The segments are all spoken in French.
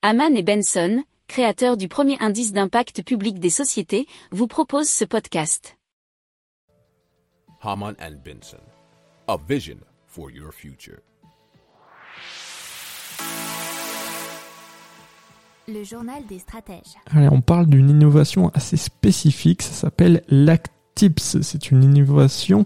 Haman et Benson, créateurs du premier indice d'impact public des sociétés, vous proposent ce podcast. Haman and Benson, a vision for your future. Le journal des stratèges. Allez, on parle d'une innovation assez spécifique, ça s'appelle Lactips. C'est une innovation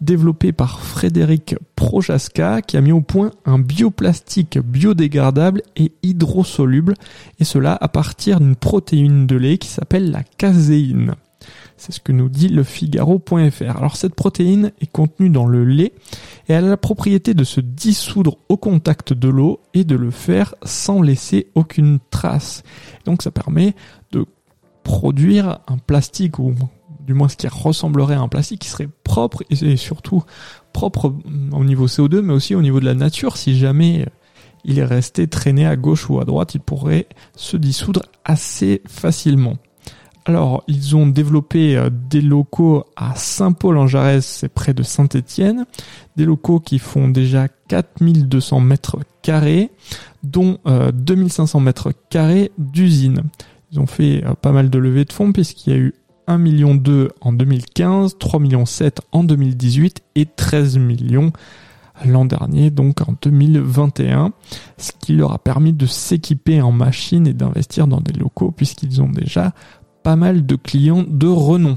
développée par Frédéric Projaska qui a mis au point un bioplastique biodégradable et hydrosoluble, et cela à partir d'une protéine de lait qui s'appelle la caséine. C'est ce que nous dit le Figaro.fr. Alors cette protéine est contenue dans le lait et elle a la propriété de se dissoudre au contact de l'eau et de le faire sans laisser aucune trace. Donc ça permet de produire un plastique ou du moins ce qui ressemblerait à un plastique qui serait propre et surtout propre au niveau CO2 mais aussi au niveau de la nature si jamais il est resté traîné à gauche ou à droite, il pourrait se dissoudre assez facilement. Alors, ils ont développé euh, des locaux à Saint-Paul-en-Jarez, c'est près de Saint-Étienne, des locaux qui font déjà 4200 mètres carrés, dont 2500 euh, mètres carrés d'usine. Ils ont fait euh, pas mal de levées de fonds puisqu'il y a eu 1 million 2 en 2015, 3 millions 7 en 2018 et 13 millions l'an dernier, donc en 2021, ce qui leur a permis de s'équiper en machines et d'investir dans des locaux puisqu'ils ont déjà pas mal de clients de renom.